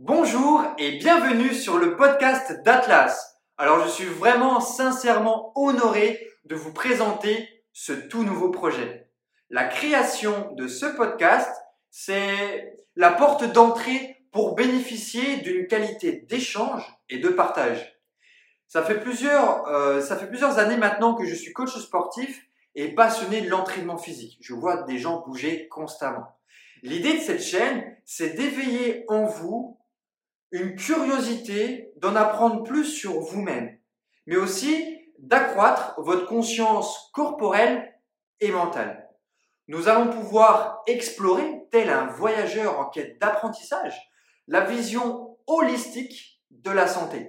Bonjour et bienvenue sur le podcast d'Atlas. Alors je suis vraiment sincèrement honoré de vous présenter ce tout nouveau projet. La création de ce podcast, c'est la porte d'entrée pour bénéficier d'une qualité d'échange et de partage. Ça fait plusieurs, euh, ça fait plusieurs années maintenant que je suis coach sportif et passionné de l'entraînement physique. Je vois des gens bouger constamment. L'idée de cette chaîne, c'est d'éveiller en vous une curiosité d'en apprendre plus sur vous-même, mais aussi d'accroître votre conscience corporelle et mentale. Nous allons pouvoir explorer, tel un voyageur en quête d'apprentissage, la vision holistique de la santé.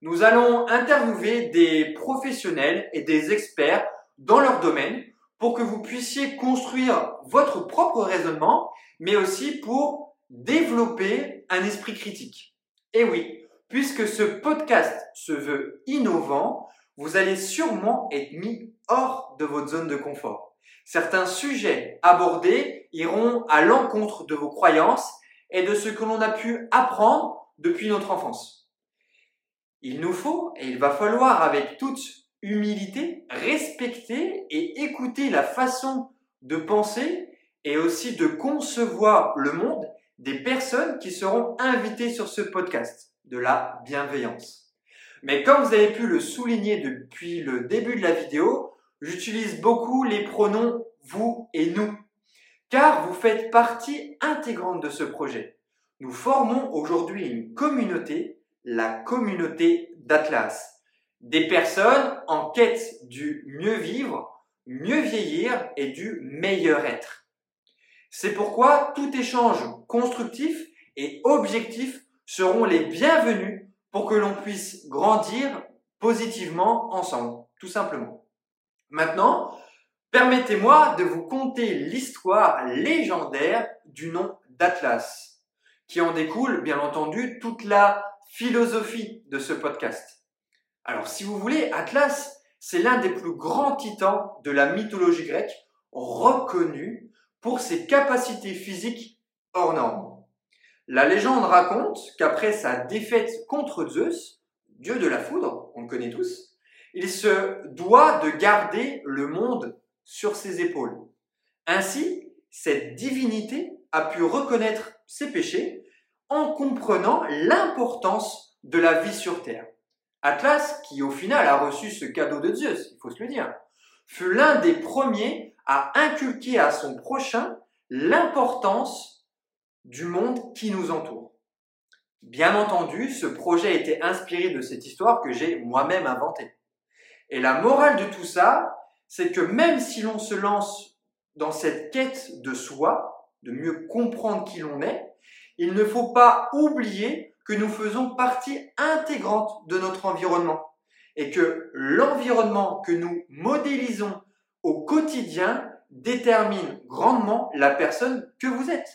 Nous allons interviewer des professionnels et des experts dans leur domaine pour que vous puissiez construire votre propre raisonnement, mais aussi pour développer un esprit critique. Et oui, puisque ce podcast se veut innovant, vous allez sûrement être mis hors de votre zone de confort. Certains sujets abordés iront à l'encontre de vos croyances et de ce que l'on a pu apprendre depuis notre enfance. Il nous faut, et il va falloir avec toute humilité, respecter et écouter la façon de penser et aussi de concevoir le monde des personnes qui seront invitées sur ce podcast, de la bienveillance. Mais comme vous avez pu le souligner depuis le début de la vidéo, j'utilise beaucoup les pronoms vous et nous, car vous faites partie intégrante de ce projet. Nous formons aujourd'hui une communauté, la communauté d'Atlas. Des personnes en quête du mieux vivre, mieux vieillir et du meilleur être. C'est pourquoi tout échange constructif et objectif seront les bienvenus pour que l'on puisse grandir positivement ensemble, tout simplement. Maintenant, permettez-moi de vous conter l'histoire légendaire du nom d'Atlas, qui en découle bien entendu toute la philosophie de ce podcast. Alors si vous voulez, Atlas, c'est l'un des plus grands titans de la mythologie grecque, reconnu pour ses capacités physiques hors normes. La légende raconte qu'après sa défaite contre Zeus, dieu de la foudre, on le connaît tous, il se doit de garder le monde sur ses épaules. Ainsi, cette divinité a pu reconnaître ses péchés en comprenant l'importance de la vie sur Terre. Atlas, qui au final a reçu ce cadeau de Zeus, il faut se le dire, fut l'un des premiers à inculquer à son prochain l'importance du monde qui nous entoure. Bien entendu, ce projet était inspiré de cette histoire que j'ai moi-même inventée. Et la morale de tout ça, c'est que même si l'on se lance dans cette quête de soi, de mieux comprendre qui l'on est, il ne faut pas oublier que nous faisons partie intégrante de notre environnement et que l'environnement que nous modélisons au quotidien détermine grandement la personne que vous êtes.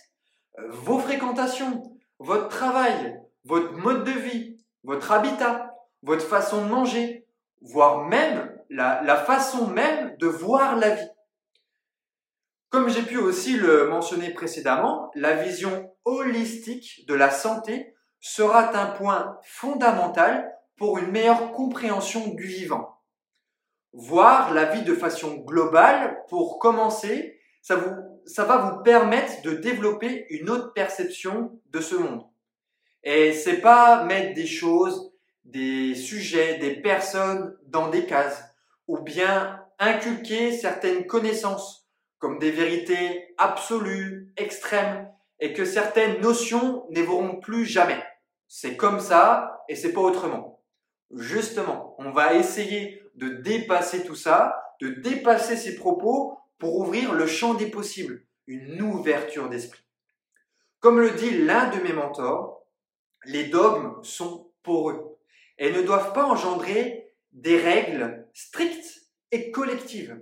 Euh, vos fréquentations, votre travail, votre mode de vie, votre habitat, votre façon de manger, voire même la, la façon même de voir la vie. Comme j'ai pu aussi le mentionner précédemment, la vision holistique de la santé sera un point fondamental pour une meilleure compréhension du vivant voir la vie de façon globale, pour commencer, ça, vous, ça va vous permettre de développer une autre perception de ce monde. Et c'est pas mettre des choses, des sujets, des personnes dans des cases, ou bien inculquer certaines connaissances comme des vérités absolues, extrêmes, et que certaines notions n'évolueront plus jamais. C'est comme ça et c'est pas autrement. Justement, on va essayer de dépasser tout ça, de dépasser ses propos pour ouvrir le champ des possibles, une ouverture d'esprit. Comme le dit l'un de mes mentors, les dogmes sont poreux et ne doivent pas engendrer des règles strictes et collectives.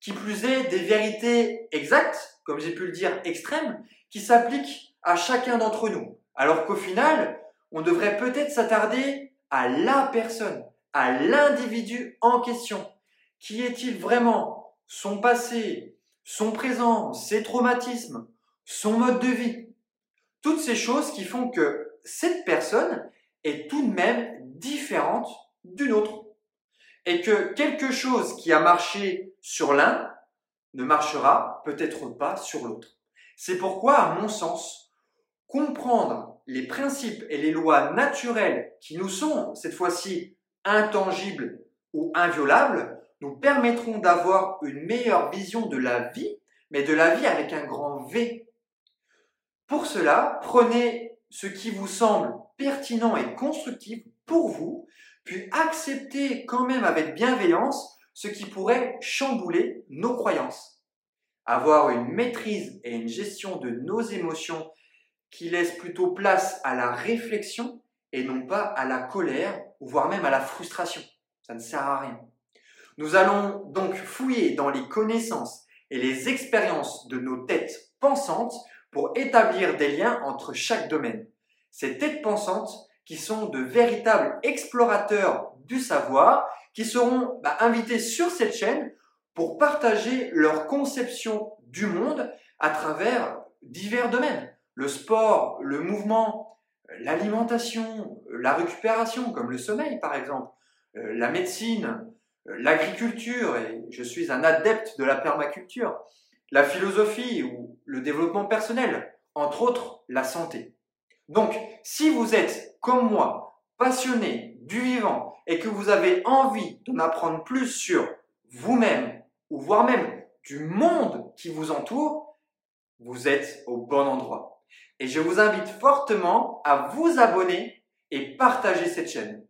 Qui plus est, des vérités exactes, comme j'ai pu le dire extrêmes, qui s'appliquent à chacun d'entre nous. Alors qu'au final, on devrait peut-être s'attarder à la personne, à l'individu en question. Qui est-il vraiment? Son passé, son présent, ses traumatismes, son mode de vie? Toutes ces choses qui font que cette personne est tout de même différente d'une autre. Et que quelque chose qui a marché sur l'un ne marchera peut-être pas sur l'autre. C'est pourquoi, à mon sens, comprendre les principes et les lois naturelles qui nous sont, cette fois-ci, intangibles ou inviolables, nous permettront d'avoir une meilleure vision de la vie, mais de la vie avec un grand V. Pour cela, prenez ce qui vous semble pertinent et constructif pour vous, puis acceptez quand même avec bienveillance ce qui pourrait chambouler nos croyances. Avoir une maîtrise et une gestion de nos émotions qui laisse plutôt place à la réflexion et non pas à la colère, voire même à la frustration. Ça ne sert à rien. Nous allons donc fouiller dans les connaissances et les expériences de nos têtes pensantes pour établir des liens entre chaque domaine. Ces têtes pensantes qui sont de véritables explorateurs du savoir, qui seront bah, invités sur cette chaîne pour partager leur conception du monde à travers divers domaines. Le sport, le mouvement, l'alimentation, la récupération, comme le sommeil par exemple, euh, la médecine, euh, l'agriculture, et je suis un adepte de la permaculture, la philosophie ou le développement personnel, entre autres la santé. Donc, si vous êtes, comme moi, passionné du vivant et que vous avez envie d'en apprendre plus sur vous-même, ou voire même du monde qui vous entoure, vous êtes au bon endroit. Et je vous invite fortement à vous abonner et partager cette chaîne.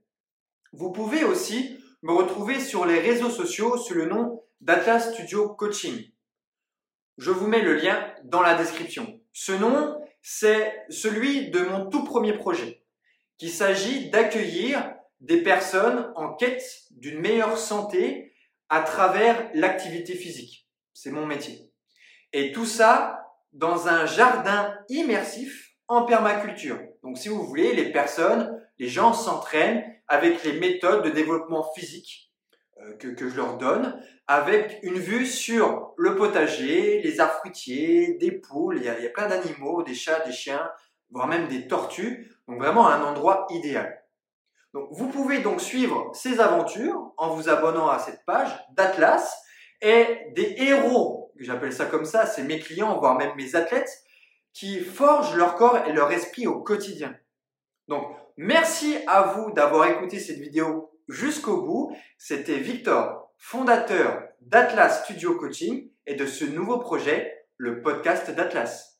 Vous pouvez aussi me retrouver sur les réseaux sociaux sous le nom d'Atlas Studio Coaching. Je vous mets le lien dans la description. Ce nom, c'est celui de mon tout premier projet, qui s'agit d'accueillir des personnes en quête d'une meilleure santé à travers l'activité physique. C'est mon métier. Et tout ça dans un jardin immersif en permaculture. Donc si vous voulez, les personnes, les gens s'entraînent avec les méthodes de développement physique euh, que, que, je leur donne, avec une vue sur le potager, les arbres fruitiers, des poules, il y a, il y a plein d'animaux, des chats, des chiens, voire même des tortues. Donc vraiment un endroit idéal. Donc, vous pouvez donc suivre ces aventures en vous abonnant à cette page d'Atlas et des héros, j'appelle ça comme ça, c'est mes clients, voire même mes athlètes, qui forgent leur corps et leur esprit au quotidien. Donc, merci à vous d'avoir écouté cette vidéo jusqu'au bout. C'était Victor, fondateur d'Atlas Studio Coaching et de ce nouveau projet, le podcast d'Atlas.